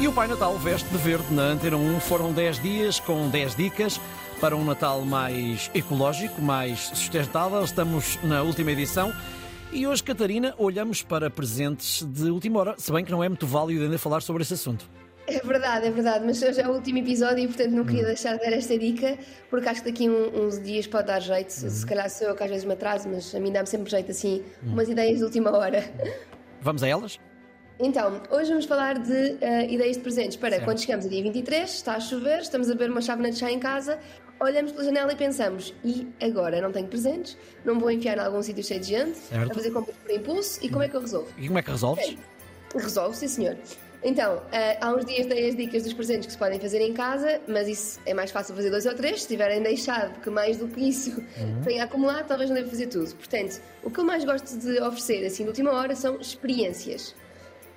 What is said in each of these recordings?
E o Pai Natal veste de verde na Antena 1. Foram 10 dias com 10 dicas para um Natal mais ecológico, mais sustentável. Estamos na última edição. E hoje, Catarina, olhamos para presentes de última hora, se bem que não é muito válido ainda falar sobre esse assunto. É verdade, é verdade, mas hoje é o último episódio e portanto não queria deixar de dar esta dica, porque acho que daqui um, uns dias pode dar jeito. Se calhar sou eu que às vezes me atraso, mas a mim dá-me sempre jeito assim, umas ideias de última hora. Vamos a elas? Então, hoje vamos falar de uh, ideias de presentes para certo. quando chegamos a dia 23, está a chover, estamos a ver uma chávena de chá em casa, olhamos pela janela e pensamos: e agora? Não tenho presentes, não vou enfiar em algum sítio cheio de gente, certo. a fazer compras por impulso, e como é que eu resolvo? E como é que resolves? Okay. Resolvo, sim senhor. Então, uh, há uns dias dei as dicas dos presentes que se podem fazer em casa, mas isso é mais fácil fazer dois ou três. Se tiverem deixado que mais do que isso uhum. tenha acumulado, talvez não deva fazer tudo. Portanto, o que eu mais gosto de oferecer assim de última hora são experiências.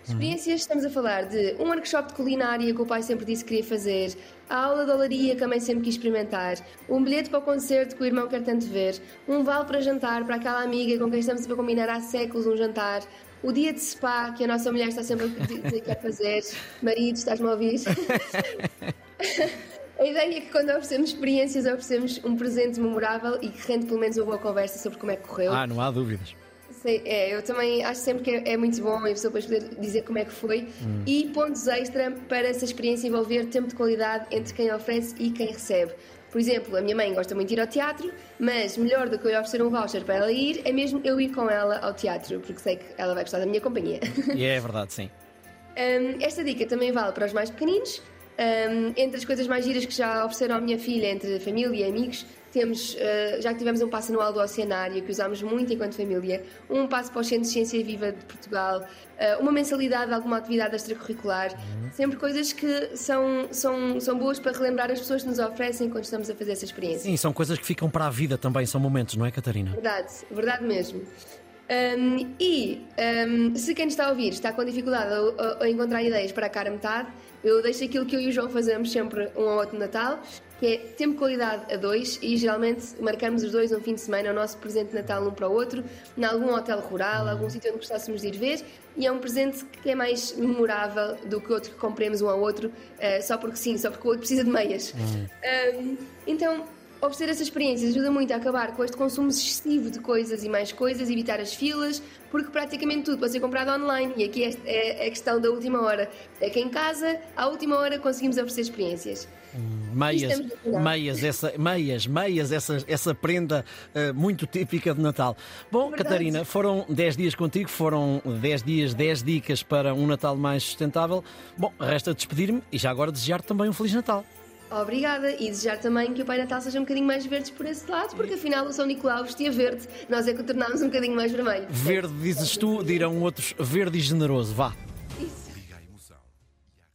Experiências, estamos a falar de um workshop de culinária que o pai sempre disse que queria fazer, a aula de olaria que a mãe sempre quis experimentar, um bilhete para o concerto que o irmão quer tanto ver, um vale para jantar para aquela amiga com quem estamos a combinar há séculos um jantar, o dia de spa que a nossa mulher está sempre a dizer que quer fazer, marido, estás-me a ouvir? A ideia é que quando oferecemos experiências, oferecemos um presente memorável e que rende pelo menos uma boa conversa sobre como é que correu. Ah, não há dúvidas. Sei, é, eu também acho sempre que é, é muito bom a pessoa depois poder dizer como é que foi hum. e pontos extra para essa experiência envolver tempo de qualidade entre quem oferece e quem recebe. Por exemplo, a minha mãe gosta muito de ir ao teatro, mas melhor do que eu oferecer um voucher para ela ir é mesmo eu ir com ela ao teatro, porque sei que ela vai gostar da minha companhia. E é verdade, sim. Um, esta dica também vale para os mais pequeninos. Um, entre as coisas mais giras que já ofereceram à minha filha, entre família e amigos, temos, uh, já que tivemos um passo anual do Oceanário, que usámos muito enquanto família, um passo para o Centro de Ciência Viva de Portugal, uh, uma mensalidade de alguma atividade extracurricular, uhum. sempre coisas que são, são, são boas para relembrar as pessoas que nos oferecem quando estamos a fazer essa experiência. Sim, são coisas que ficam para a vida também, são momentos, não é, Catarina? Verdade, verdade mesmo. Um, e um, se quem está a ouvir está com dificuldade a, a, a, encontrar ideias para a cara metade, eu deixo aquilo que eu e o João fazemos sempre um ao outro Natal, que é tempo qualidade a dois e geralmente marcamos os dois um fim de semana o nosso presente de Natal um para o outro, em algum hotel rural, algum sítio onde gostássemos de ir ver, e é um presente que é mais memorável do que outro que compremos um ao outro, uh, só porque sim, só porque o outro precisa de meias. Um, então Oferecer essas experiências ajuda muito a acabar com este consumo excessivo de coisas e mais coisas, evitar as filas, porque praticamente tudo pode ser comprado online e aqui é, é a questão da última hora. É que em casa, à última hora, conseguimos oferecer experiências. Hum, meias, meias, essa, meias, meias, essa, essa prenda uh, muito típica de Natal. Bom. Catarina, foram 10 dias contigo, foram 10 dias, 10 dicas para um Natal mais sustentável. Bom, resta despedir-me e já agora desejar também um Feliz Natal. Obrigada e desejar também que o Pai Natal seja um bocadinho mais verde por esse lado, porque afinal o São Nicolau vestia verde, nós é que o tornámos um bocadinho mais vermelho. Verde, dizes tu, dirão outros, verde e generoso, vá.